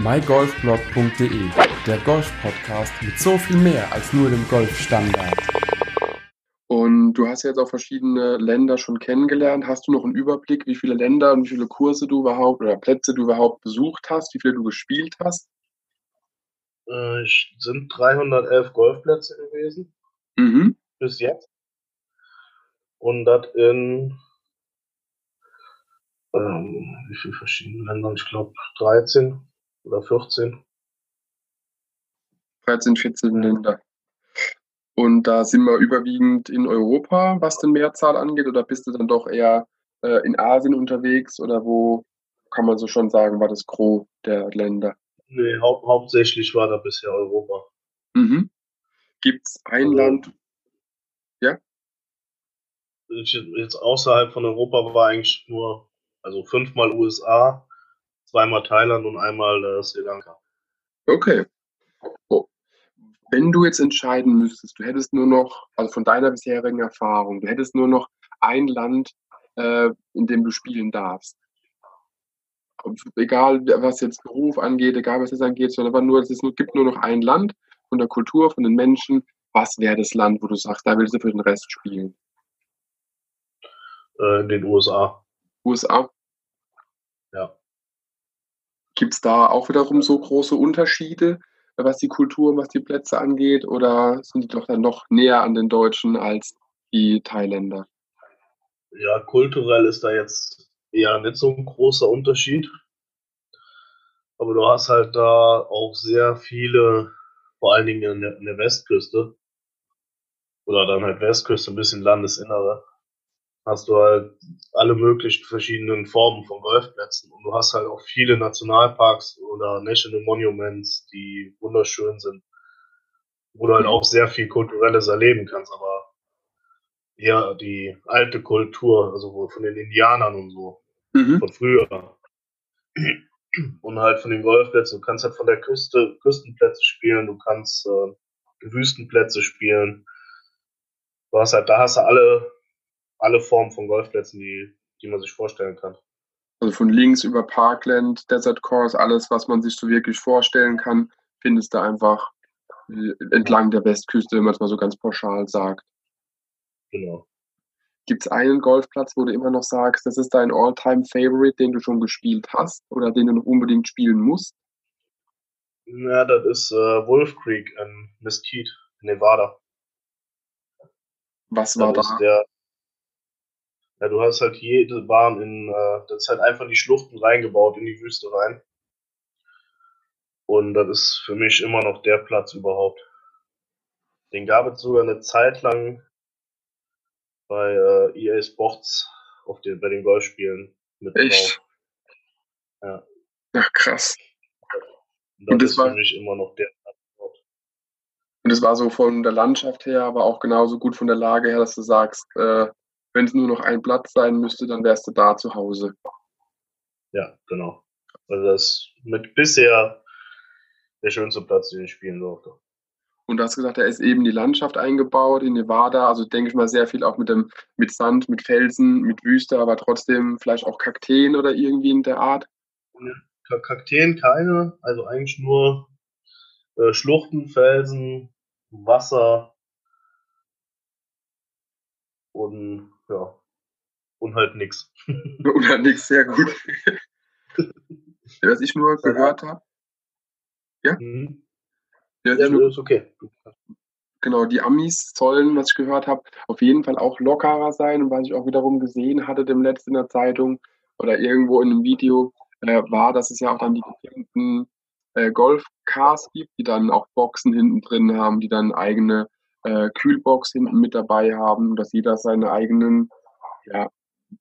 mygolfblog.de, der Golf-Podcast mit so viel mehr als nur dem Golfstandard. Und du hast jetzt auch verschiedene Länder schon kennengelernt. Hast du noch einen Überblick, wie viele Länder und wie viele Kurse du überhaupt oder Plätze du überhaupt besucht hast, wie viele du gespielt hast? Äh, sind 311 Golfplätze gewesen. Mhm. Bis jetzt. Und das in ähm, wie viele verschiedene Länder? Ich glaube 13 oder 14. 13, 14 Länder. Und da sind wir überwiegend in Europa, was den Mehrzahl angeht, oder bist du dann doch eher äh, in Asien unterwegs oder wo kann man so schon sagen, war das Gros der Länder? Nee, hau hauptsächlich war da bisher Europa. Mhm. Gibt es ein also, Land? Ja? Jetzt außerhalb von Europa war eigentlich nur, also fünfmal USA, zweimal Thailand und einmal äh, Sri Lanka. Okay. Oh. Wenn du jetzt entscheiden müsstest, du hättest nur noch, also von deiner bisherigen Erfahrung, du hättest nur noch ein Land, äh, in dem du spielen darfst. Egal, was jetzt Beruf angeht, egal, was es angeht, sondern aber nur, es gibt nur noch ein Land von der Kultur, von den Menschen. Was wäre das Land, wo du sagst, da willst du für den Rest spielen? Äh, in den USA. USA? Gibt es da auch wiederum so große Unterschiede, was die Kultur, was die Plätze angeht, oder sind die doch dann noch näher an den Deutschen als die Thailänder? Ja, kulturell ist da jetzt eher nicht so ein großer Unterschied. Aber du hast halt da auch sehr viele, vor allen Dingen in der Westküste, oder dann halt Westküste, ein bisschen Landesinnere, hast du halt alle möglichen verschiedenen Formen von Golfplätzen. Und du hast halt auch viele Nationalparks oder National Monuments, die wunderschön sind, wo du halt auch sehr viel Kulturelles erleben kannst, aber ja, die alte Kultur, also von den Indianern und so, mhm. von früher. Und halt von den Golfplätzen. Du kannst halt von der Küste Küstenplätze spielen, du kannst äh, Wüstenplätze spielen. Du hast halt, da hast du alle alle Formen von Golfplätzen, die, die man sich vorstellen kann. Also von links über Parkland, Desert Course, alles, was man sich so wirklich vorstellen kann, findest du einfach äh, entlang der Westküste, wenn man es mal so ganz pauschal sagt. Genau. Gibt es einen Golfplatz, wo du immer noch sagst, das ist dein All-Time-Favorite, den du schon gespielt hast oder den du noch unbedingt spielen musst? Ja, das ist äh, Wolf Creek in Mesquite, Nevada. Was war das da? Ja, du hast halt jede Bahn in, äh, das ist halt einfach in die Schluchten reingebaut, in die Wüste rein. Und das ist für mich immer noch der Platz überhaupt. Den gab es sogar eine Zeit lang bei äh, EA Sports auf den, bei den Golfspielen mit Echt? drauf. Ja. Ach, krass. Und das, Und das ist war, für mich immer noch der Platz dort. Und es war so von der Landschaft her, aber auch genauso gut von der Lage her, dass du sagst, äh, wenn es nur noch ein Platz sein müsste, dann wärst du da zu Hause. Ja, genau. Also das ist mit bisher der schönste Platz, den ich spielen durfte. Und du hast gesagt, da ist eben die Landschaft eingebaut in Nevada, also denke ich mal sehr viel auch mit dem mit Sand, mit Felsen, mit Wüste, aber trotzdem vielleicht auch Kakteen oder irgendwie in der Art. Kakteen keine, also eigentlich nur äh, Schluchten, Felsen, Wasser und ja. Und halt nix. Und halt nix, sehr gut. Was ich nur gehört habe. Ja? Mhm. Ja, ja nur, ist okay. Genau, die Amis sollen, was ich gehört habe, auf jeden Fall auch lockerer sein. Und was ich auch wiederum gesehen hatte, dem letzten in der Zeitung oder irgendwo in einem Video, äh, war, dass es ja auch dann die bestimmten äh, Golfcars gibt, die dann auch Boxen hinten drin haben, die dann eigene äh, Kühlbox hinten mit dabei haben, dass jeder seine eigenen ja,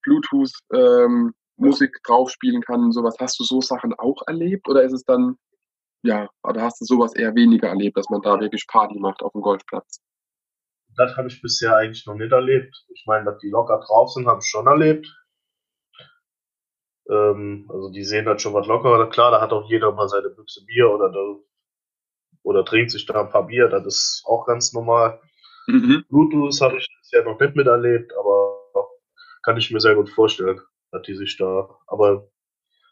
Bluetooth-Musik ähm, drauf spielen kann und sowas. Hast du so Sachen auch erlebt oder ist es dann, ja, oder hast du sowas eher weniger erlebt, dass man da wirklich Party macht auf dem Golfplatz? Das habe ich bisher eigentlich noch nicht erlebt. Ich meine, dass die locker drauf sind, habe ich schon erlebt. Ähm, also die sehen das schon was lockerer. Klar, da hat auch jeder mal seine Büchse Bier oder da oder trinkt sich da ein paar Bier, das ist auch ganz normal. Mhm. Bluetooth habe ich bisher noch nicht miterlebt, aber kann ich mir sehr gut vorstellen, dass die sich da, aber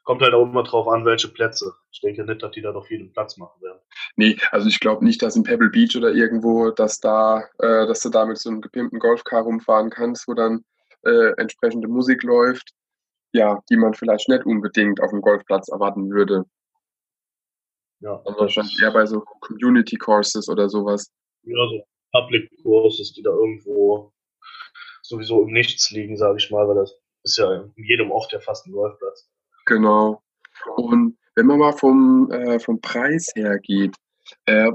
kommt halt auch immer drauf an, welche Plätze. Ich denke nicht, dass die da noch viel Platz machen werden. Nee, also ich glaube nicht, dass in Pebble Beach oder irgendwo, dass da, äh, dass du da mit so einem gepimpten Golfcar rumfahren kannst, wo dann äh, entsprechende Musik läuft, ja, die man vielleicht nicht unbedingt auf dem Golfplatz erwarten würde. Ja. Dann wahrscheinlich eher bei so Community Courses oder sowas. Ja, so Public Courses, die da irgendwo sowieso im Nichts liegen, sage ich mal, weil das ist ja in jedem Ort ja fast ein Golfplatz. Genau. Und wenn man mal vom, äh, vom Preis her geht, äh,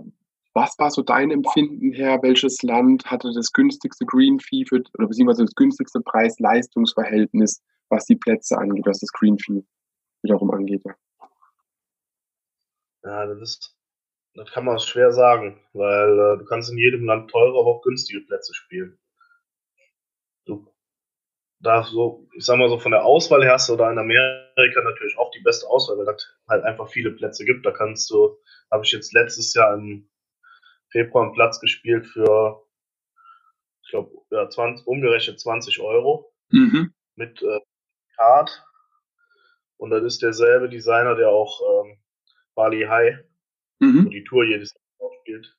was war so dein Empfinden her? Welches Land hatte das günstigste Green Fee für, oder beziehungsweise das günstigste Preis-Leistungsverhältnis, was die Plätze angeht, was das Green Fee wiederum angeht? Ja, das ist, das kann man schwer sagen, weil äh, du kannst in jedem Land teure, aber auch günstige Plätze spielen. Du da so, ich sag mal so, von der Auswahl her hast du da in Amerika natürlich auch die beste Auswahl, weil es halt einfach viele Plätze gibt. Da kannst du, habe ich jetzt letztes Jahr im Februar einen Platz gespielt für, ich glaube, ja, 20, umgerechnet 20 Euro mhm. mit äh, Card. Und das ist derselbe Designer, der auch ähm, Bali High, mhm. wo die Tour jedes Jahr spielt.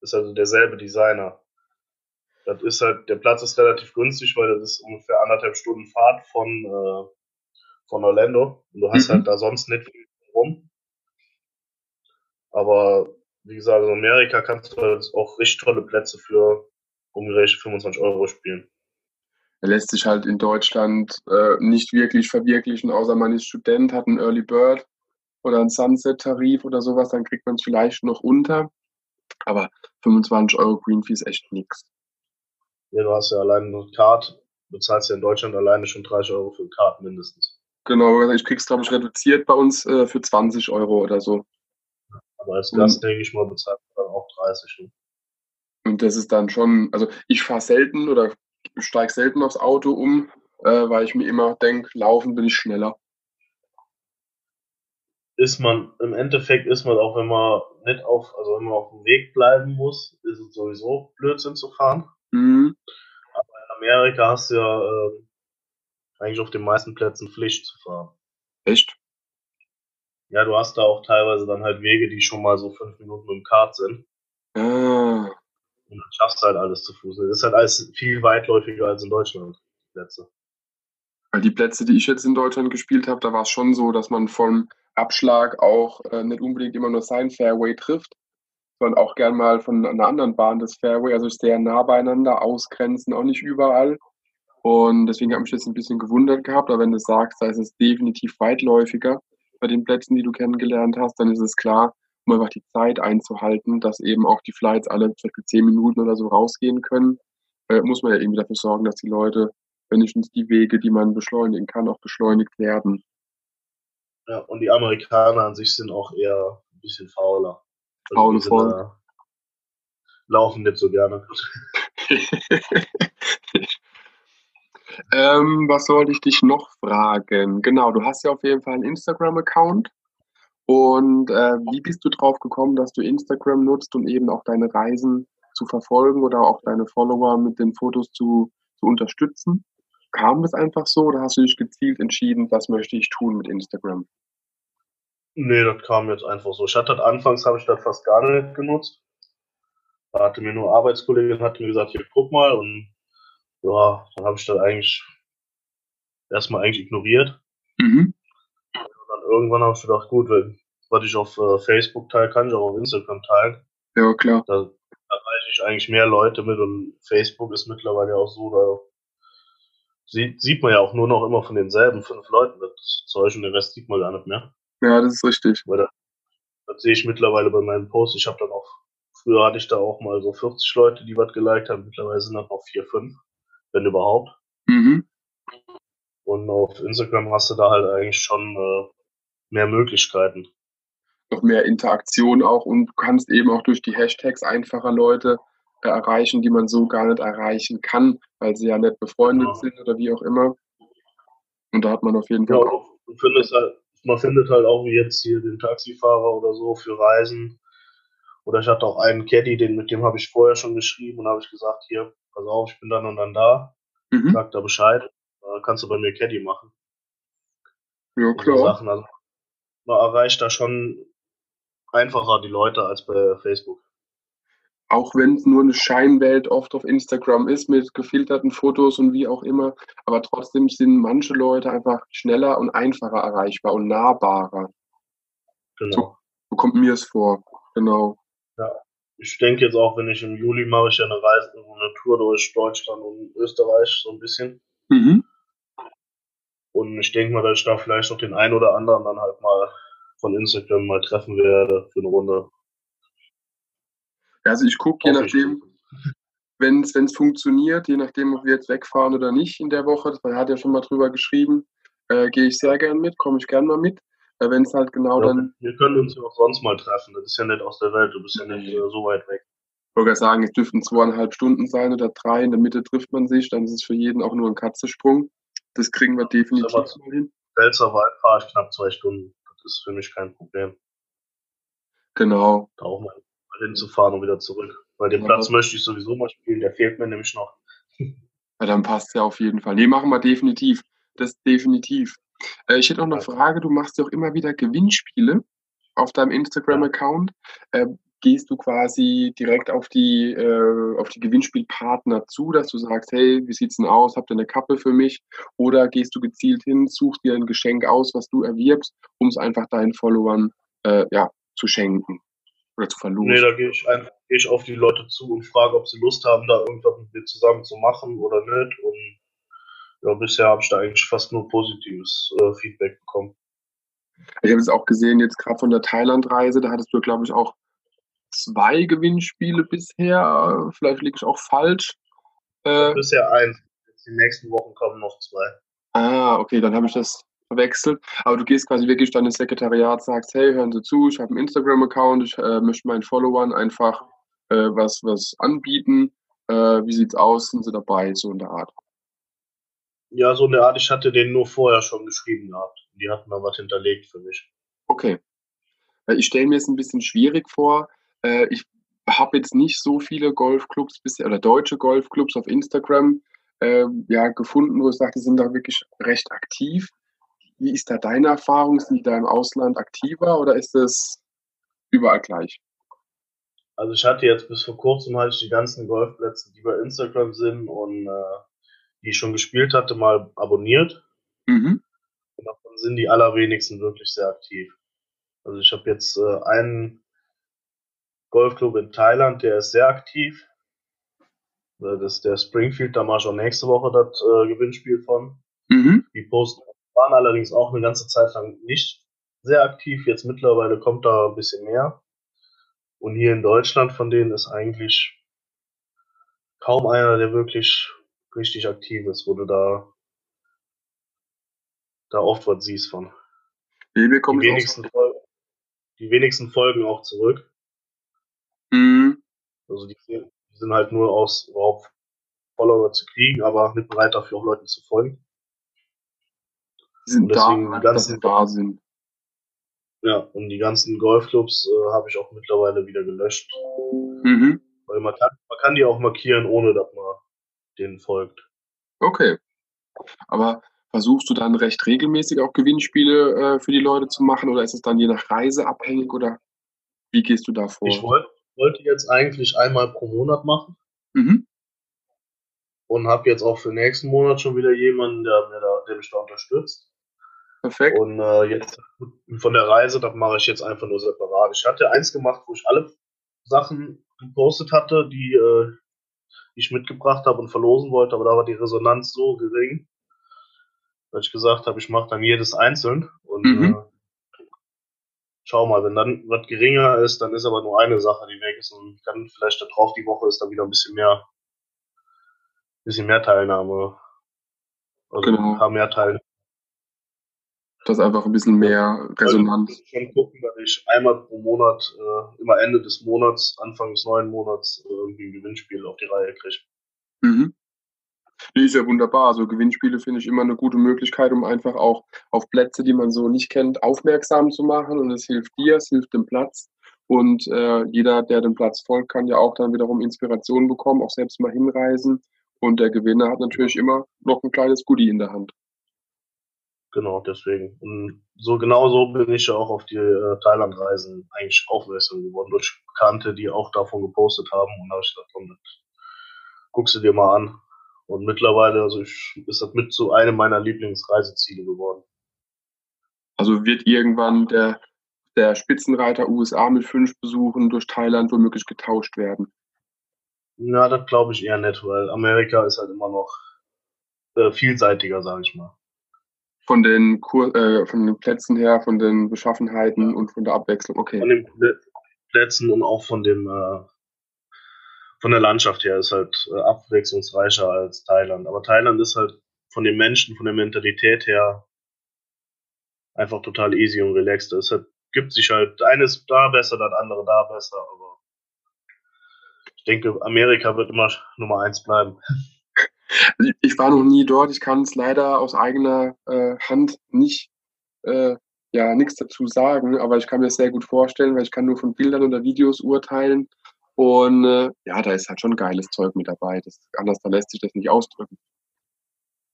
Das ist also derselbe Designer. Das ist halt, der Platz ist relativ günstig, weil das ist ungefähr anderthalb Stunden Fahrt von, äh, von Orlando. Und du hast mhm. halt da sonst nicht viel rum. Aber wie gesagt, in Amerika kannst du halt auch richtig tolle Plätze für umgerechnet 25 Euro spielen. Er lässt sich halt in Deutschland äh, nicht wirklich verwirklichen, außer man ist Student, hat einen Early Bird oder einen Sunset-Tarif oder sowas, dann kriegt man es vielleicht noch unter. Aber 25 Euro Green Fee ist echt nichts. Ja, du hast ja allein eine Card, du zahlst ja in Deutschland alleine schon 30 Euro für eine Card mindestens. Genau, ich krieg's, glaube ich, reduziert bei uns äh, für 20 Euro oder so. Aber als Gast, denke ich mal, bezahlt man dann auch 30. Ne? Und das ist dann schon, also ich fahre selten oder steige selten aufs Auto um, äh, weil ich mir immer denke, laufen bin ich schneller. Ist man, im Endeffekt ist man auch, wenn man nicht auf, also wenn man auf dem Weg bleiben muss, ist es sowieso Blödsinn zu fahren. Mhm. Aber in Amerika hast du ja äh, eigentlich auf den meisten Plätzen Pflicht zu fahren. Echt? Ja, du hast da auch teilweise dann halt Wege, die schon mal so fünf Minuten mit dem Kart sind. Ah. Und dann schaffst du halt alles zu Fuß. Das ist halt alles viel weitläufiger als in Deutschland, die Plätze. Weil die Plätze, die ich jetzt in Deutschland gespielt habe, da war es schon so, dass man vom Abschlag auch äh, nicht unbedingt immer nur sein Fairway trifft, sondern auch gern mal von einer anderen Bahn das Fairway, also sehr nah beieinander, ausgrenzen, auch nicht überall. Und deswegen habe ich jetzt ein bisschen gewundert gehabt, aber wenn du sagst, da ist es definitiv weitläufiger bei den Plätzen, die du kennengelernt hast, dann ist es klar, um einfach die Zeit einzuhalten, dass eben auch die Flights alle zum Beispiel zehn Minuten oder so rausgehen können, äh, muss man ja irgendwie dafür sorgen, dass die Leute wenigstens die Wege, die man beschleunigen kann, auch beschleunigt werden. Ja, und die Amerikaner an sich sind auch eher ein bisschen fauler. Faule voll. Laufen nicht so gerne. ähm, was sollte ich dich noch fragen? Genau, du hast ja auf jeden Fall einen Instagram-Account. Und äh, wie bist du drauf gekommen, dass du Instagram nutzt, um eben auch deine Reisen zu verfolgen oder auch deine Follower mit den Fotos zu, zu unterstützen? Kam das einfach so oder hast du dich gezielt entschieden, was möchte ich tun mit Instagram? Nee, das kam jetzt einfach so. Ich hatte das anfangs, habe ich das fast gar nicht genutzt. Da hatte mir nur Arbeitskollegin, hat mir gesagt, hier guck mal und ja, dann habe ich das eigentlich erstmal eigentlich ignoriert. Mhm. Und dann irgendwann habe ich gedacht, gut, wenn, was ich auf äh, Facebook teile, kann ich auch auf Instagram teilen. Ja, klar. Da erreiche ich eigentlich mehr Leute mit und Facebook ist mittlerweile auch so, da sieht, sieht man ja auch nur noch immer von denselben fünf Leuten das Zeug und den Rest sieht man gar nicht mehr. Ja, das ist richtig. Weil das, das sehe ich mittlerweile bei meinen Posts. Ich habe dann auch, früher hatte ich da auch mal so 40 Leute, die was geliked haben. Mittlerweile sind das noch 4, 5, wenn überhaupt. Mhm. Und auf Instagram hast du da halt eigentlich schon äh, mehr Möglichkeiten. Noch mehr Interaktion auch und kannst eben auch durch die Hashtags einfacher Leute erreichen, die man so gar nicht erreichen kann, weil sie ja nicht befreundet sind oder wie auch immer. Und da hat man auf jeden Fall. Ja, du findest halt, man findet halt auch wie jetzt hier den Taxifahrer oder so für Reisen. Oder ich hatte auch einen Caddy, den, mit dem habe ich vorher schon geschrieben und habe ich gesagt, hier, pass auf, ich bin dann und dann da. Mhm. Sag da Bescheid, äh, kannst du bei mir Caddy machen. Ja, klar. Sachen. Also man erreicht da schon einfacher die Leute als bei Facebook. Auch wenn es nur eine Scheinwelt oft auf Instagram ist mit gefilterten Fotos und wie auch immer, aber trotzdem sind manche Leute einfach schneller und einfacher erreichbar und nahbarer. Genau. So kommt mir es vor. Genau. Ja. Ich denke jetzt auch, wenn ich im Juli mache ich ja eine Reise, eine Tour durch Deutschland und Österreich so ein bisschen. Mhm. Und ich denke mal, dass ich da vielleicht noch den einen oder anderen dann halt mal von Instagram mal treffen werde für eine Runde. Also ich gucke, je nachdem, wenn es funktioniert, je nachdem, ob wir jetzt wegfahren oder nicht in der Woche, das hat ja schon mal drüber geschrieben, äh, gehe ich sehr gern mit, komme ich gern mal mit. Äh, wenn es halt genau Ja, dann, wir können uns ja auch sonst mal treffen. Das ist ja nicht aus der Welt, du bist ja nicht äh, so weit weg. ich wollte sagen, es dürften zweieinhalb Stunden sein oder drei, in der Mitte trifft man sich, dann ist es für jeden auch nur ein Katzensprung. Das kriegen wir definitiv hin. Pfälzer Wald fahre ich knapp zwei Stunden. Das ist für mich kein Problem, Genau. da auch mal hinzufahren und wieder zurück. Weil den Ja. Platz möchte ich sowieso mal spielen, der fehlt mir nämlich noch. Ja, dann passt ja auf jeden Fall. Nee, machen wir definitiv. Das definitiv. Äh, ich hätte noch eine Frage. Du machst ja auch immer wieder Gewinnspiele auf deinem Instagram-Account. Äh, gehst du quasi direkt auf die, äh, auf die Gewinnspielpartner zu, dass du sagst, hey, wie sieht's denn aus? Habt ihr eine Kappe für mich? Oder gehst du gezielt hin, suchst dir ein Geschenk aus, was du erwirbst, um es einfach deinen Followern äh, ja, zu schenken oder zu verlosen? Nee, da gehe ich einfach gehe ich auf die Leute zu und frage, ob sie Lust haben, da irgendwas mit mir zusammen zu machen oder nicht. Und ja, bisher habe ich da eigentlich fast nur positives äh, Feedback bekommen. Ich habe es auch gesehen, jetzt gerade von der Thailand-Reise, da hattest du, glaube ich, auch zwei Gewinnspiele bisher. Vielleicht liege ich auch falsch. Äh, Bisher eins. Jetzt die nächsten Wochen kommen noch zwei. ah, okay, dann habe ich das verwechselt. Aber du gehst quasi wirklich dann ins Sekretariat, sagst, hey, hören Sie zu, ich habe einen Instagram-Account, ich äh, möchte meinen Followern einfach äh, was, was anbieten. Äh, wie sieht's aus? Sind Sie dabei? So in der Art. Ja, so in der Art, ich hatte den nur vorher schon geschrieben gehabt. Die hatten da was hinterlegt für mich. Okay. Weil Ich stelle mir es ein bisschen schwierig vor. Äh, Ich habe jetzt nicht so viele Golfclubs bisher oder deutsche Golfclubs auf Instagram ähm, ja, gefunden, wo ich sage, die sind da wirklich recht aktiv. Wie ist da deine Erfahrung? Sind die da im Ausland aktiver oder ist es überall gleich? Also ich hatte jetzt bis vor kurzem halt die ganzen Golfplätze, die bei Instagram sind und äh, die ich schon gespielt hatte, mal abonniert. Mhm. Und davon sind die allerwenigsten wirklich sehr aktiv. Also ich habe jetzt äh, einen Golfclub in Thailand, der ist sehr aktiv. Äh, Das ist der Springfield, da mache ich auch nächste Woche das äh, Gewinnspiel von. Mhm. Die Posten waren allerdings auch eine ganze Zeit lang nicht sehr aktiv. Jetzt mittlerweile kommt da ein bisschen mehr. Und hier in Deutschland von denen ist eigentlich kaum einer, der wirklich richtig aktiv ist, wo du da, da oft was siehst von. Nee, Die wenigsten, Folgen, die wenigsten folgen auch zurück. Mhm. Also die, die sind halt nur aus überhaupt Follower zu kriegen, aber nicht bereit dafür auch Leuten zu folgen. Sind deswegen da, die dass ganzen- sie da sind. Ja, und die ganzen Golfclubs äh, habe ich auch mittlerweile wieder gelöscht. Mhm. Weil man kann, man kann die auch markieren, ohne dass man denen folgt. Okay. Aber versuchst du dann recht regelmäßig auch Gewinnspiele äh, für die Leute zu machen oder ist es dann je nach Reise abhängig oder wie gehst du da vor? Ich wollt, wollte jetzt eigentlich einmal pro Monat machen Mhm. und habe jetzt auch für nächsten Monat schon wieder jemanden, der, mir da, der mich da unterstützt. Perfekt. Und äh, jetzt von der Reise, das mache ich jetzt einfach nur separat. Ich hatte eins gemacht, wo ich alle Sachen gepostet hatte, die, äh, ich mitgebracht habe und verlosen wollte, aber da war die Resonanz so gering, dass ich gesagt habe, ich mache dann jedes einzeln und Mhm. äh, schau mal, wenn dann was geringer ist, dann ist aber nur eine Sache, die weg ist und dann vielleicht da drauf die Woche ist dann wieder ein bisschen mehr, bisschen mehr Teilnahme. Also Genau. ein paar mehr Teilnehmer. Das ist einfach ein bisschen mehr Resonanz. Ich muss schon gucken, dass ich einmal pro Monat, äh, immer Ende des Monats, Anfang des neuen Monats, äh, irgendwie ein Gewinnspiel auf die Reihe kriege. Mhm. Nee, ist ja wunderbar. Also Gewinnspiele finde ich immer eine gute Möglichkeit, um einfach auch auf Plätze, die man so nicht kennt, aufmerksam zu machen. Und es hilft dir, es hilft dem Platz. Und äh, jeder, der dem Platz folgt, kann ja auch dann wiederum Inspiration bekommen, auch selbst mal hinreisen. Und der Gewinner hat natürlich immer noch ein kleines Goodie in der Hand. Genau, deswegen. Und so genau so bin ich ja auch auf die äh, Thailand-Reisen eigentlich aufmerksam geworden durch Bekannte, die auch davon gepostet haben. Und da habe ich gesagt, komm, guckst du dir mal an. Und mittlerweile, also ich, ist das mit zu einem meiner Lieblingsreiseziele geworden. Also wird irgendwann der, der Spitzenreiter USA mit fünf Besuchen durch Thailand womöglich getauscht werden? Na, das glaube ich eher nicht, weil Amerika ist halt immer noch äh, vielseitiger, sage ich mal. Von den, Kur äh, von den Plätzen her, von den Beschaffenheiten und von der Abwechslung, okay. Von den Plätzen und auch von dem äh, von der Landschaft her ist halt äh, abwechslungsreicher als Thailand. Aber Thailand ist halt von den Menschen, von der Mentalität her einfach total easy und relaxed. Es halt, gibt sich halt, eines da besser, das andere da besser, aber ich denke, Amerika wird immer Nummer eins bleiben. Ich war noch nie dort. Ich kann es leider aus eigener äh, Hand nicht, äh, ja, nichts dazu sagen, aber ich kann mir das sehr gut vorstellen, weil ich kann nur von Bildern oder Videos urteilen. Und äh, ja, da ist halt schon geiles Zeug mit dabei. Das, anders da lässt sich das nicht ausdrücken.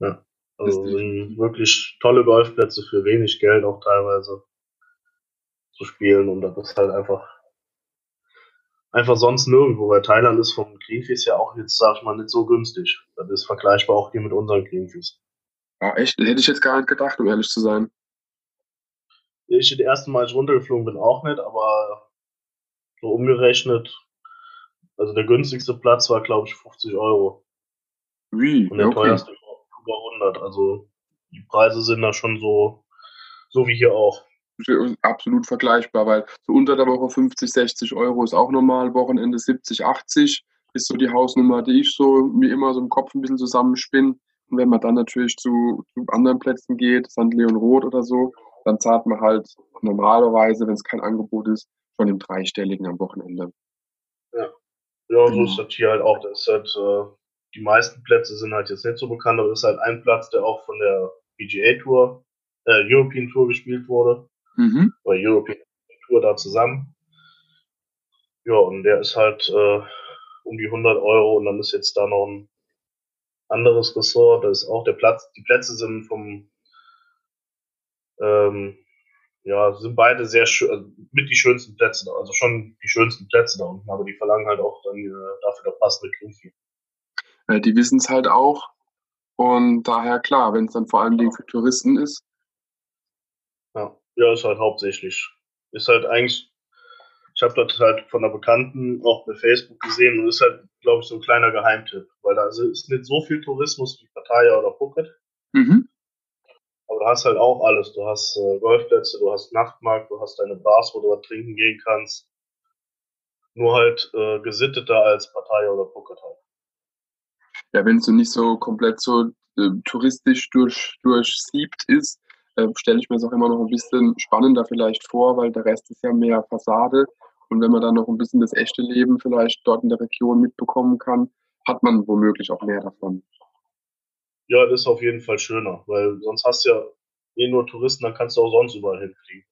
Ja, also sind wirklich tolle Golfplätze für wenig Geld auch teilweise zu spielen und das ist halt einfach einfach sonst nirgendwo, weil Thailand ist vom Greenfees ja auch jetzt, sag ich mal, nicht so günstig. Das ist vergleichbar auch hier mit unseren Greenfees. Ja, echt? Hätte ich jetzt gar nicht gedacht, um ehrlich zu sein. Ich das erste Mal, als ich runtergeflogen bin, auch nicht, aber so umgerechnet also der günstigste Platz war, glaube ich, 50 Euro. Wie? Und der okay. teuerste über 100. Also die Preise sind da schon so, so wie hier auch. Absolut vergleichbar, weil so unter der Woche 50, 60 Euro ist auch normal, Wochenende 70, 80 ist so die Hausnummer, die ich so mir immer so im Kopf ein bisschen zusammenspinne. Und wenn man dann natürlich zu, zu anderen Plätzen geht, St. Leon Roth oder so, dann zahlt man halt normalerweise, wenn es kein Angebot ist, von dem Dreistelligen am Wochenende. Ja. Ja, so genau. ist das hier halt auch. Das ist halt, äh, die meisten Plätze sind halt jetzt nicht so bekannt, aber das ist halt ein Platz, der auch von der PGA Tour, äh, European Tour gespielt wurde. Mhm. Oder European Tour da zusammen. Ja, und der ist halt äh, um die 100 Euro und dann ist jetzt da noch ein anderes Ressort, da ist auch der Platz, die Plätze sind vom ähm, ja, sind beide sehr schön, also mit die schönsten Plätze da, also schon die schönsten Plätze da unten, aber die verlangen halt auch dann äh, dafür der passende Greenfee. Äh, die wissen es halt auch und daher klar, wenn es dann vor allem für Touristen ist. Ja, ist halt hauptsächlich. Ist halt eigentlich, ich habe das halt von einer Bekannten auch bei Facebook gesehen und ist halt, glaube ich, so ein kleiner Geheimtipp, weil da ist nicht so viel Tourismus wie Pattaya oder Phuket. Mhm. Aber du hast halt auch alles. Du hast äh, Golfplätze, du hast Nachtmarkt, du hast deine Bars, wo du was trinken gehen kannst. Nur halt äh, gesitteter als Partei oder Phuket halt. Ja, wenn es so nicht so komplett so äh, touristisch durch, durchsiebt ist, äh, stelle ich mir es auch immer noch ein bisschen spannender vielleicht vor, weil der Rest ist ja mehr Fassade. Und wenn man dann noch ein bisschen das echte Leben vielleicht dort in der Region mitbekommen kann, hat man womöglich auch mehr davon. Ja, das ist auf jeden Fall schöner, weil sonst hast du ja eh nur Touristen, dann kannst du auch sonst überall hinfliegen.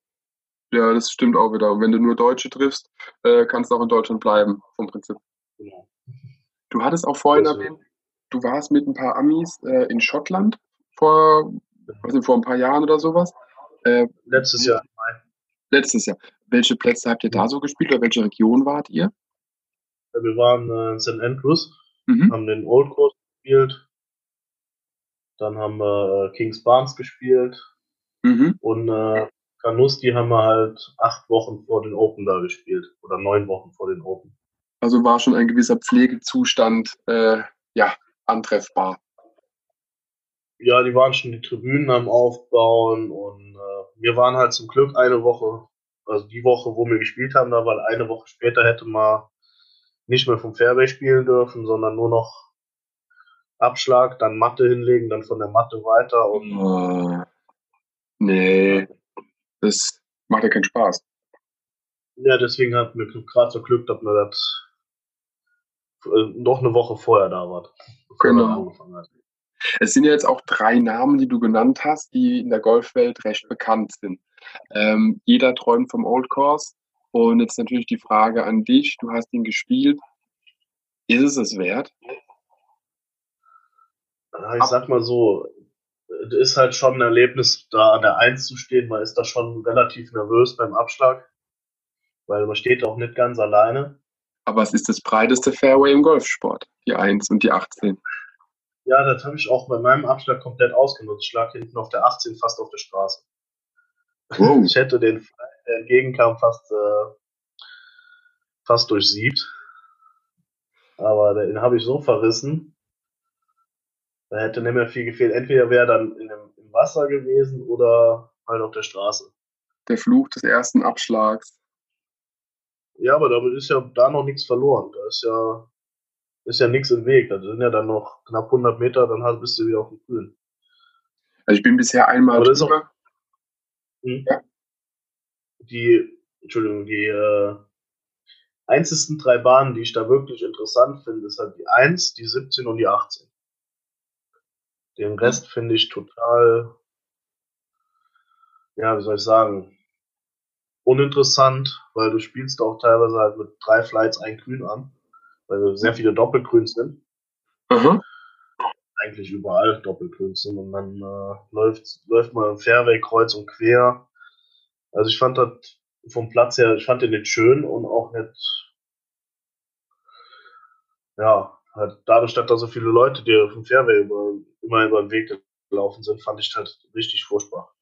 Ja, das stimmt auch wieder. Und wenn du nur Deutsche triffst, äh, kannst du auch in Deutschland bleiben, vom Prinzip. Genau. Du hattest auch vorhin also, erwähnt, du warst mit ein paar Amis äh, in Schottland vor, nicht, vor ein paar Jahren oder sowas. Äh, letztes Jahr. Letztes Jahr. Welche Plätze habt ihr da so gespielt oder welche Region wart ihr? Wir waren äh, in St. Andrews, mhm. haben den Old Course gespielt, dann haben wir äh, Kings Barnes gespielt. Mhm. Und äh, Canusti haben wir halt acht Wochen vor den Open da gespielt. Oder neun Wochen vor den Open. Also war schon ein gewisser Pflegezustand äh, ja, antreffbar. Ja, die waren schon die Tribünen am Aufbauen und äh, wir waren halt zum Glück eine Woche, also die Woche, wo wir gespielt haben, da, weil eine Woche später hätte man nicht mehr vom Fairway spielen dürfen, sondern nur noch Abschlag, dann Matte hinlegen, dann von der Matte weiter und. Oh, nee, das macht ja keinen Spaß. Ja, deswegen hat mir gerade so Glück, dass man das äh, noch eine Woche vorher da war. Genau. Es sind ja jetzt auch drei Namen, die du genannt hast, die in der Golfwelt recht bekannt sind. Ähm, jeder träumt vom Old Course. Und jetzt natürlich die Frage an dich. Du hast ihn gespielt. Ist es es wert? ich sag mal so, ist halt schon ein Erlebnis, da an der Eins zu stehen. Man ist da schon relativ nervös beim Abschlag, weil man steht auch nicht ganz alleine. Aber es ist das breiteste Fairway im Golfsport, die 1 und die 18. Ja, das habe ich auch bei meinem Abschlag komplett ausgenutzt. Ich schlag hinten auf der 18 fast auf der Straße. Wow. Ich hätte den, der entgegenkam, fast, äh, fast durchsiebt. Aber den habe ich so verrissen, da hätte nicht mehr viel gefehlt. Entweder wäre er dann in dem, im Wasser gewesen oder halt auf der Straße. Der Fluch des ersten Abschlags. Ja, aber damit ist ja da noch nichts verloren. Da ist ja, ist ja nichts im Weg. Da sind ja dann noch knapp 100 Meter, dann bist du wieder auf dem Grün. Also ich bin bisher einmal aber drüber. Auch, hm? ja. Die, Entschuldigung, die äh, einzigsten drei Bahnen, die ich da wirklich interessant finde, ist halt die 1, die 17 und die 18. Den Rest finde ich total, ja, wie soll ich sagen, uninteressant, weil du spielst auch teilweise halt mit drei Flights ein Grün an, weil sehr viele Doppelgrüns sind. Mhm. Eigentlich überall Doppelgrüns sind und dann äh, läuft, läuft man im Fairway kreuz und quer. Also ich fand das vom Platz her, ich fand den nicht schön und auch nicht, ja, halt dadurch, dass da so viele Leute, die auf dem Fairway über, immer über den Weg gelaufen sind, fand ich halt richtig furchtbar.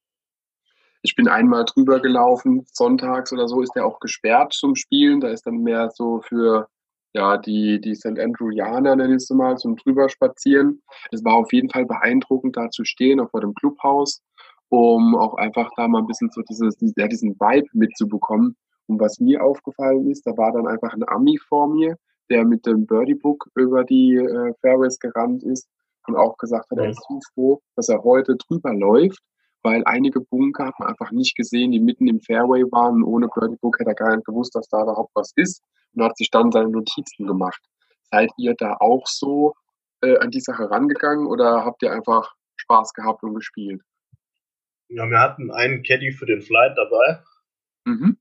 Ich bin einmal drüber gelaufen, sonntags oder so ist der auch gesperrt zum Spielen. Da ist dann mehr so für ja, die, die St. Andrewianer, nenne ich es mal, zum drüber spazieren. Es war auf jeden Fall beeindruckend, da zu stehen, auch vor dem Clubhaus, um auch einfach da mal ein bisschen so dieses, ja, diesen Vibe mitzubekommen. Und was mir aufgefallen ist, da war dann einfach ein Ami vor mir, der mit dem Birdie Book über die äh, Fairways gerannt ist und auch gesagt hat, er ist so froh, dass er heute drüber läuft, weil einige Bunker hat man einfach nicht gesehen, die mitten im Fairway waren. Ohne Birdie Book hätte er gar nicht gewusst, dass da überhaupt was ist und hat sich dann seine Notizen gemacht. Seid ihr da auch so äh, an die Sache rangegangen oder habt ihr einfach Spaß gehabt und gespielt? Ja, wir hatten einen Caddy für den Flight dabei. Mhm.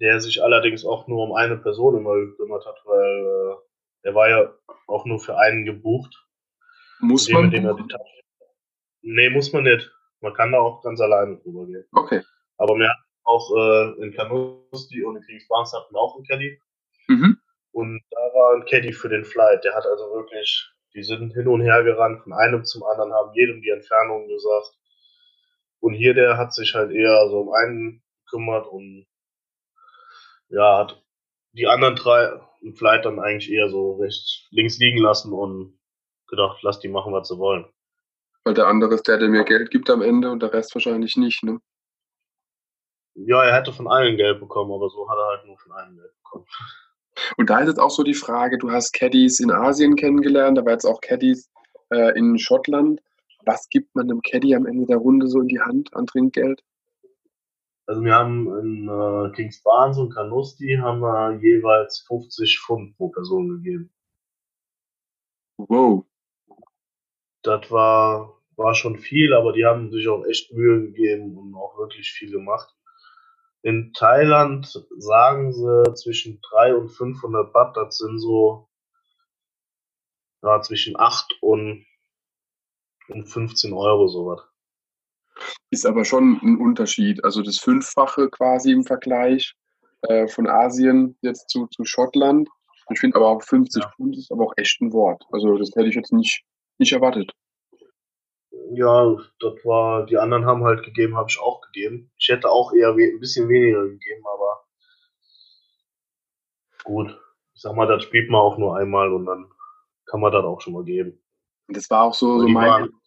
Der sich allerdings auch nur um eine Person immer gekümmert hat, weil äh, er war ja auch nur für einen gebucht. Muss man? Nee, muss man nicht. Man kann da auch ganz alleine drüber gehen. Okay. Aber wir hatten auch äh, in Canusti und in Kriegsbahns hatten auch einen Caddy. Mhm. Und da war ein Caddy für den Flight. Der hat also wirklich, die sind hin und her gerannt, von einem zum anderen, haben jedem die Entfernung gesagt. Und hier, der hat sich halt eher so um einen gekümmert und ja, hat die anderen drei im Flight dann eigentlich eher so rechts links liegen lassen und gedacht, lass die machen, was sie wollen. Weil der andere ist der, der mir Geld gibt am Ende und der Rest wahrscheinlich nicht, ne? Ja, er hätte von allen Geld bekommen, aber so hat er halt nur von einem Geld bekommen. Und da ist jetzt auch so die Frage, du hast Caddies in Asien kennengelernt, aber jetzt auch Caddies äh, in Schottland. Was gibt man einem Caddy am Ende der Runde so in die Hand an Trinkgeld? Also wir haben in äh, Kings Barnes und Canusti haben wir jeweils 50 Pfund pro Person gegeben. Wow das war, war schon viel, aber die haben sich auch echt Mühe gegeben und auch wirklich viel gemacht. In Thailand sagen sie zwischen 3 und 500 Baht, das sind so ja, zwischen 8 und, und 15 Euro sowas. Ist aber schon ein Unterschied. Also das Fünffache quasi im Vergleich äh, von Asien jetzt zu, zu Schottland. Ich finde aber auch 50 ja. Pfund ist aber auch echt ein Wort. Also das hätte ich jetzt nicht nicht erwartet. Ja, das war, die anderen haben halt gegeben, habe ich auch gegeben. Ich hätte auch eher ein bisschen weniger gegeben, aber gut. Ich sag mal, das spielt man auch nur einmal und dann kann man das auch schon mal geben. Und das war auch so, so die mein. Waren,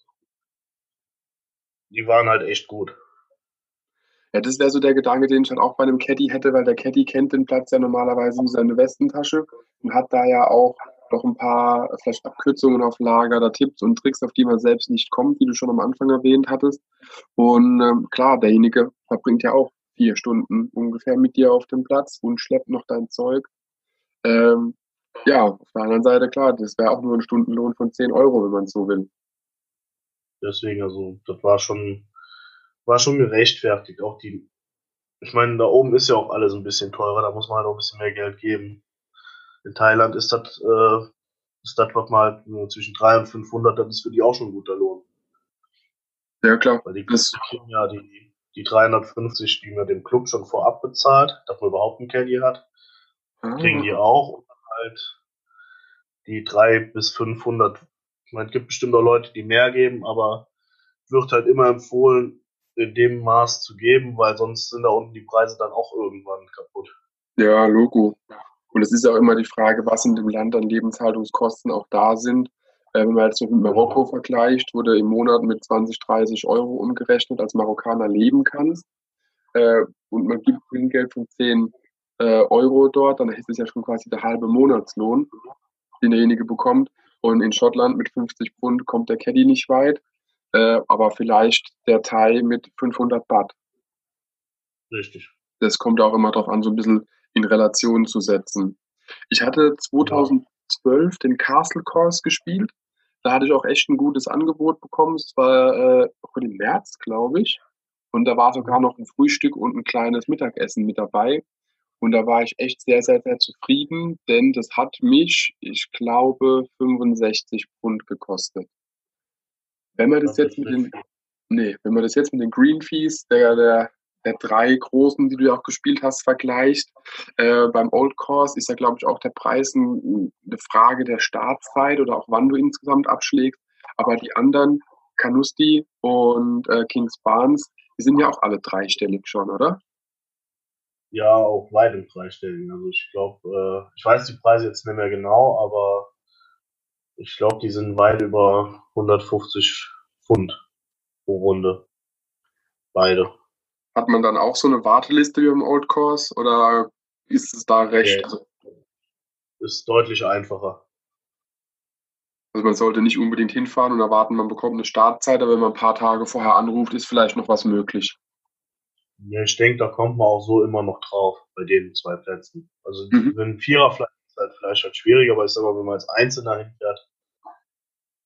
die waren halt echt gut. Ja, das wäre so der Gedanke, den ich dann auch bei einem Caddy hätte, weil der Caddy kennt den Platz ja normalerweise wie seine Westentasche und hat da ja auch noch ein paar vielleicht Abkürzungen auf Lager oder Tipps und Tricks, auf die man selbst nicht kommt, wie du schon am Anfang erwähnt hattest. Und ähm, klar, derjenige verbringt ja auch vier Stunden ungefähr mit dir auf dem Platz und schleppt noch dein Zeug. Ähm, ja, auf der anderen Seite, klar, das wäre auch nur ein Stundenlohn von 10 Euro, wenn man es so will. Deswegen, also, das war schon, war schon gerechtfertigt. Auch die, ich meine, da oben ist ja auch alles ein bisschen teurer, da muss man halt auch ein bisschen mehr Geld geben. In Thailand ist das, äh, ist das was mal zwischen 300 und 500, das ist für die auch schon ein guter Lohn. Ja, klar. Weil die kriegen ja die, die 350, die man dem Club schon vorab bezahlt, dass man überhaupt einen Caddy hat, kriegen die ah, auch. Und dann halt die 300 bis 500. Ich meine, es gibt bestimmt auch Leute, die mehr geben, aber wird halt immer empfohlen, in dem Maß zu geben, weil sonst sind da unten die Preise dann auch irgendwann kaputt. ja, Logo. Und es ist auch immer die Frage, was in dem Land an Lebenshaltungskosten auch da sind. Äh, wenn man jetzt mit Marokko vergleicht, wo du im Monat mit 20, 30 Euro umgerechnet als Marokkaner leben kannst, äh, und man gibt Trinkgeld von 10 äh, Euro dort, dann ist es ja schon quasi der halbe Monatslohn, den derjenige bekommt. Und in Schottland mit 50 Pfund kommt der Caddy nicht weit, äh, aber vielleicht der Thai mit 500 Baht. Richtig. Das kommt auch immer darauf an, so ein bisschen in Relation zu setzen. Ich hatte Ja. 2012 den Castle Course gespielt. Da hatte ich auch echt ein gutes Angebot bekommen. Es war äh, den März, glaube ich. Und da war sogar noch ein Frühstück und ein kleines Mittagessen mit dabei. Und da war ich echt sehr, sehr, sehr zufrieden, denn das hat mich, ich glaube, 65 Pfund gekostet. Wenn man das Das jetzt mit den, nee, wenn man das jetzt mit den Green Fees der, der, der drei großen, die du ja auch gespielt hast, vergleicht, äh, beim Old Course ist ja, glaube ich, auch der Preis ein, eine Frage der Startzeit oder auch wann du insgesamt abschlägst. Aber die anderen, Canusti und äh, Kings Barnes, die sind ja auch alle dreistellig schon, oder? Ja, auch weit im dreistelligen. Also ich glaube, äh, ich weiß die Preise jetzt nicht mehr genau, aber ich glaube, die sind weit über 150 Pfund pro Runde. Beide. Hat man dann auch so eine Warteliste wie im Old Course oder ist es da recht? Nee, Also, ist deutlich einfacher. also man sollte nicht unbedingt hinfahren und erwarten, man bekommt eine Startzeit, aber wenn man ein paar Tage vorher anruft, ist vielleicht noch was möglich. Ja, ich denke, da kommt man auch so immer noch drauf bei den zwei Plätzen. Also Mhm. wenn ein Vierer vielleicht ist halt vielleicht halt schwieriger, aber ich sag mal, wenn man als Einzelner hinfährt,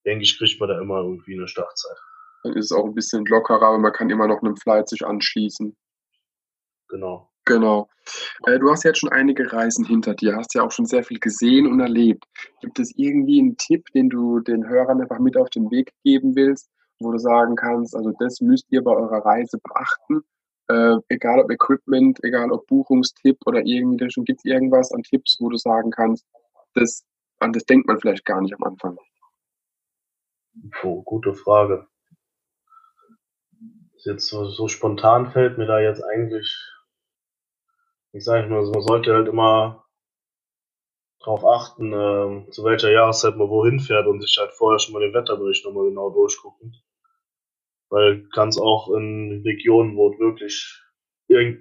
denke ich, kriegt man da immer irgendwie eine Startzeit. Dann ist es auch ein bisschen lockerer, aber man kann immer noch einem Flight sich anschließen. Genau. Genau. Äh, du hast jetzt schon einige Reisen hinter dir, hast ja auch schon sehr viel gesehen und erlebt. Gibt es irgendwie einen Tipp, den du den Hörern einfach mit auf den Weg geben willst, wo du sagen kannst, also das müsst ihr bei eurer Reise beachten, äh, egal ob Equipment, egal ob Buchungstipp oder irgendwie, schon gibt es irgendwas an Tipps, wo du sagen kannst, das, an das denkt man vielleicht gar nicht am Anfang. Oh, gute Frage. Jetzt so, so spontan fällt mir da jetzt eigentlich, ich sage mal, man sollte halt immer darauf achten, ähm, zu welcher Jahreszeit man wohin fährt und sich halt vorher schon mal den Wetterbericht nochmal genau durchgucken. Weil kann es auch in Regionen, wo es wirklich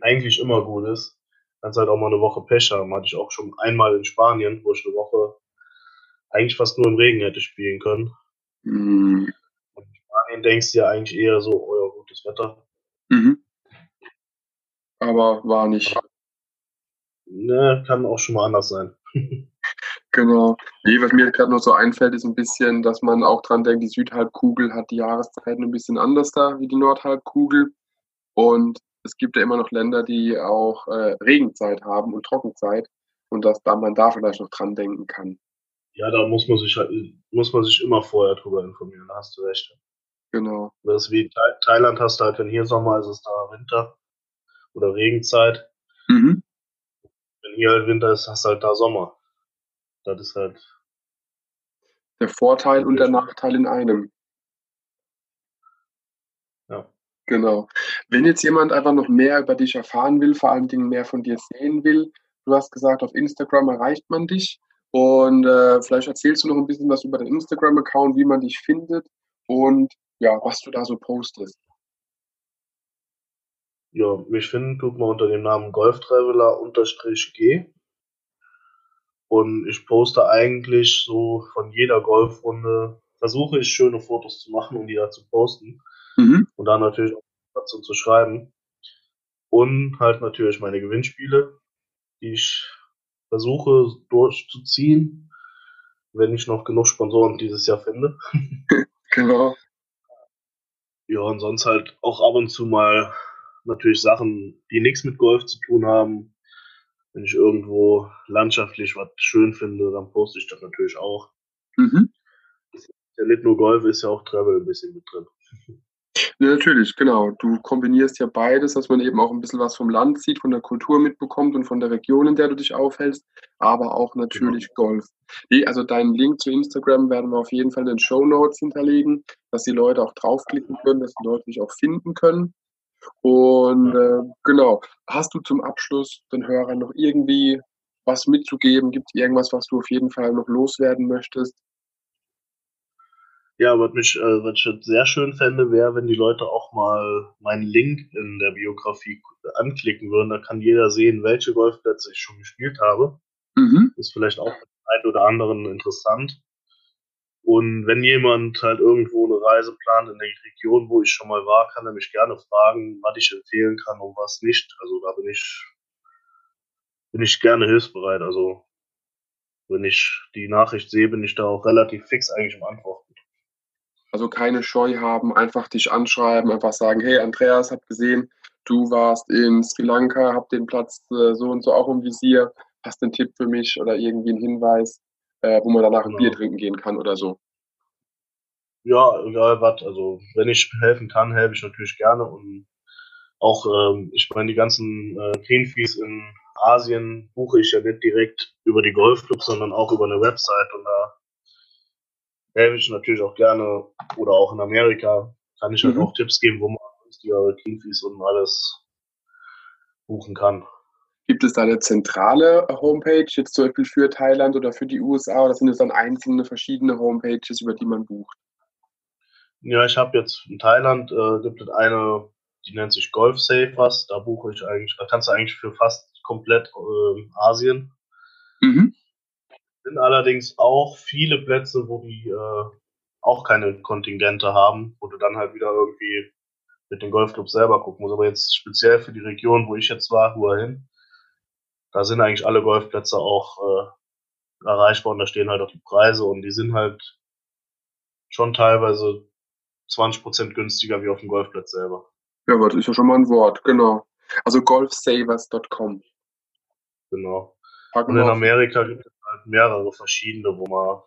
eigentlich immer gut ist, kannst halt auch mal eine Woche Pech haben. Hatte ich auch schon einmal in Spanien, wo ich eine Woche eigentlich fast nur im Regen hätte spielen können. Mm, Und in Spanien denkst du ja eigentlich eher so, oh gutes Wetter. Mhm. Aber war nicht. Ne, kann auch schon mal anders sein. Genau. Nee, was mir gerade noch so einfällt, ist ein bisschen, dass man auch dran denkt, die Südhalbkugel hat die Jahreszeiten ein bisschen anders da wie die Nordhalbkugel. Und es gibt ja immer noch Länder, die auch äh, Regenzeit haben und Trockenzeit. Und dass da man da vielleicht noch dran denken kann. Ja, da muss man sich halt, muss man sich immer vorher drüber informieren, da hast du recht. Genau. Das ist wie Thai Thailand hast du halt, wenn hier Sommer ist, ist da Winter oder Regenzeit. Mhm. Wenn hier halt Winter ist, hast du halt da Sommer. Das ist halt, Der Vorteil und der Nachteil in einem. ja. Genau. Wenn jetzt jemand einfach noch mehr über dich erfahren will, vor allen Dingen mehr von dir sehen will, du hast gesagt, auf Instagram erreicht man dich. Und äh, vielleicht erzählst du noch ein bisschen was über den Instagram-Account, wie man dich findet und ja, was du da so postest. Ja, mich finden tut man unter dem Namen Golftraveler-G. Und ich poste eigentlich so von jeder Golfrunde, versuche ich schöne Fotos zu machen und die da zu posten. Mhm. Und dann natürlich auch dazu zu schreiben. Und halt natürlich meine Gewinnspiele, die ich versuche durchzuziehen, wenn ich noch genug Sponsoren dieses Jahr finde. Genau. Ja, und sonst halt auch ab und zu mal natürlich Sachen, die nichts mit Golf zu tun haben. Wenn ich irgendwo landschaftlich was schön finde, dann poste ich das natürlich auch. Mhm. Ja, nicht nur Golf, ist ja auch Travel ein bisschen mit drin. Ja, natürlich, genau. Du kombinierst ja beides, dass man eben auch ein bisschen was vom Land sieht, von der Kultur mitbekommt und von der Region, in der du dich aufhältst, aber auch Genau. natürlich Golf. Ne, also deinen Link zu Instagram werden wir auf jeden Fall in den Show Notes hinterlegen, dass die Leute auch draufklicken können, dass die Leute dich auch finden können. Und, äh, genau. Hast du zum Abschluss den Hörern noch irgendwie was mitzugeben? Gibt's irgendwas, was du auf jeden Fall noch loswerden möchtest? Ja, was mich, äh was ich sehr schön fände, wäre, wenn die Leute auch mal meinen Link in der Biografie anklicken würden. Da kann jeder sehen, welche Golfplätze ich schon gespielt habe. Mhm. Ist vielleicht auch für den einen oder anderen interessant. Und wenn jemand halt irgendwo 'ne Reise plant in der Region, wo ich schon mal war, kann er mich gerne fragen, was ich empfehlen kann und was nicht. Also, da bin ich bin ich gerne hilfsbereit. Also, wenn ich die Nachricht sehe, bin ich da auch relativ fix eigentlich im Antworten. Also, keine Scheu haben, einfach dich anschreiben, einfach sagen: „Hey Andreas, habe gesehen, du warst in Sri Lanka, habe den Platz, äh, so und so auch im Visier. Hast du 'n Tipp für mich oder irgendwie 'n Hinweis, äh, wo man danach 'n Bier Genau. trinken gehen kann?“ oder so? Ja, egal was. Also, wenn ich helfen kann, helfe ich natürlich gerne und auch, ähm ich meine, die ganzen, äh, Greenfees in Asien buche ich ja nicht direkt über die Golfclubs, sondern auch über 'ne Website und da helfe ich natürlich auch gerne oder auch in Amerika kann ich halt Mhm. auch Tipps geben, wo man günstigere Greenfees und alles buchen kann. Gibt es da 'ne zentrale Homepage jetzt zum Beispiel für Thailand oder für die USA oder sind es dann einzelne verschiedene Homepages, über die man bucht? Ja, ich habe jetzt in Thailand, äh, gibt es eine, die nennt sich Golfsavers. Da buche ich eigentlich da kannst du eigentlich für fast komplett, ähm, Asien Mhm. Sind allerdings auch viele Plätze, wo die, äh, auch keine Kontingente haben, wo du dann halt wieder irgendwie mit den Golfclubs selber gucken musst. Aber jetzt speziell für die Region, wo ich jetzt war, Hin, da sind eigentlich alle Golfplätze auch, äh, erreichbar und da stehen halt auch die Preise und die sind halt schon teilweise 20 % günstiger wie auf'm Golfplatz selber. Ja, aber das ist ja schon mal 'n Wort, genau. Also, golfsavers.com. Genau. Packen Und in auf Amerika gibt es halt mehrere verschiedene, wo man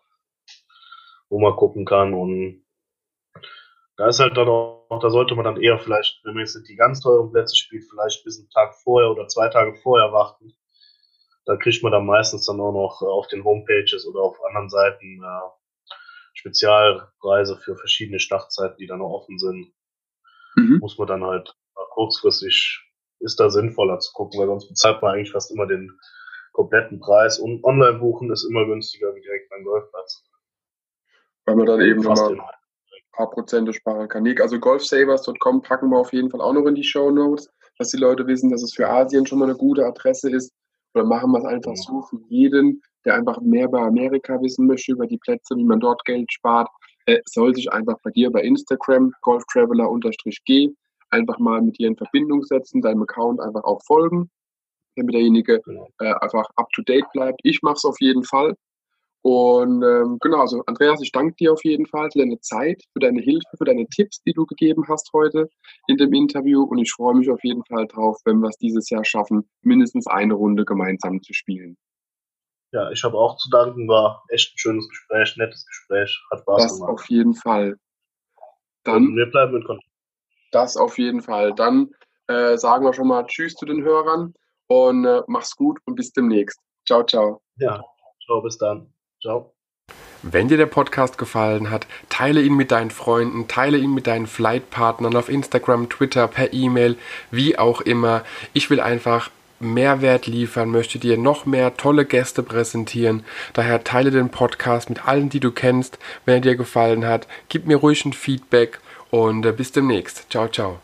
wo man gucken kann und da ist halt dann auch da sollte man dann eher vielleicht, wenn man jetzt die ganz teuren Plätze spielt, vielleicht bis 'n Tag vorher oder 2 Tage vorher warten. Da kriegt man dann meistens dann auch noch auf den Homepages oder auf anderen Seiten, äh, Spezialpreise für verschiedene Startzeiten, die dann noch offen sind. Mhm. Muss man dann halt kurzfristig ist da sinnvoller zu gucken, weil sonst bezahlt man eigentlich fast immer den kompletten Preis und online buchen ist immer günstiger wie direkt beim Golfplatz. Weil man dann eben noch Fast immer. paar Prozente sparen kann. Ne, also golfsavers.com packen wir auf jeden Fall auch noch in die Show Notes, dass die Leute wissen, dass es für Asien schon mal 'ne gute Adresse ist. Oder machen wir's einfach Genau. so für jeden, der einfach mehr über Amerika wissen möchte, über die Plätze, wie man dort Geld spart, äh, soll sich einfach bei dir bei Instagram golftraveler_g einfach mal mit dir in Verbindung setzen, deinem Account einfach auch folgen, damit derjenige, Genau. äh, einfach up to date bleibt. Ich mache es auf jeden Fall. Und, ähm, genau, also Andreas, ich danke dir auf jeden Fall für deine Zeit, für deine Hilfe, für deine Tipps, die du gegeben hast heute in dem Interview und ich freue mich auf jeden Fall drauf, wenn wir's dieses Jahr schaffen, mindestens eine Runde gemeinsam zu spielen. Ja, ich habe auch zu danken. War echt 'n schönes Gespräch, nettes Gespräch, hat Spaß Das gemacht. auf jeden Fall. Und Dann wir bleiben in Kontakt. Das auf jeden Fall. Dann, äh, sagen wir schon mal Tschüss zu den Hörern und, äh, mach's gut und bis demnächst. Tschau, tschau. Ja, tschau, bis dann. Tschau. Wenn dir der Podcast gefallen hat, teile ihn mit deinen Freunden, teile ihn mit deinen Flightpartnern auf Instagram, Twitter, per E-Mail, wie auch immer. Ich will einfach Mehrwert liefern, möchte dir noch mehr tolle Gäste präsentieren. Daher teile den Podcast mit allen, die du kennst. Wenn er dir gefallen hat, gib mir ruhig ein Feedback und äh, bis demnächst. Ciao, ciao.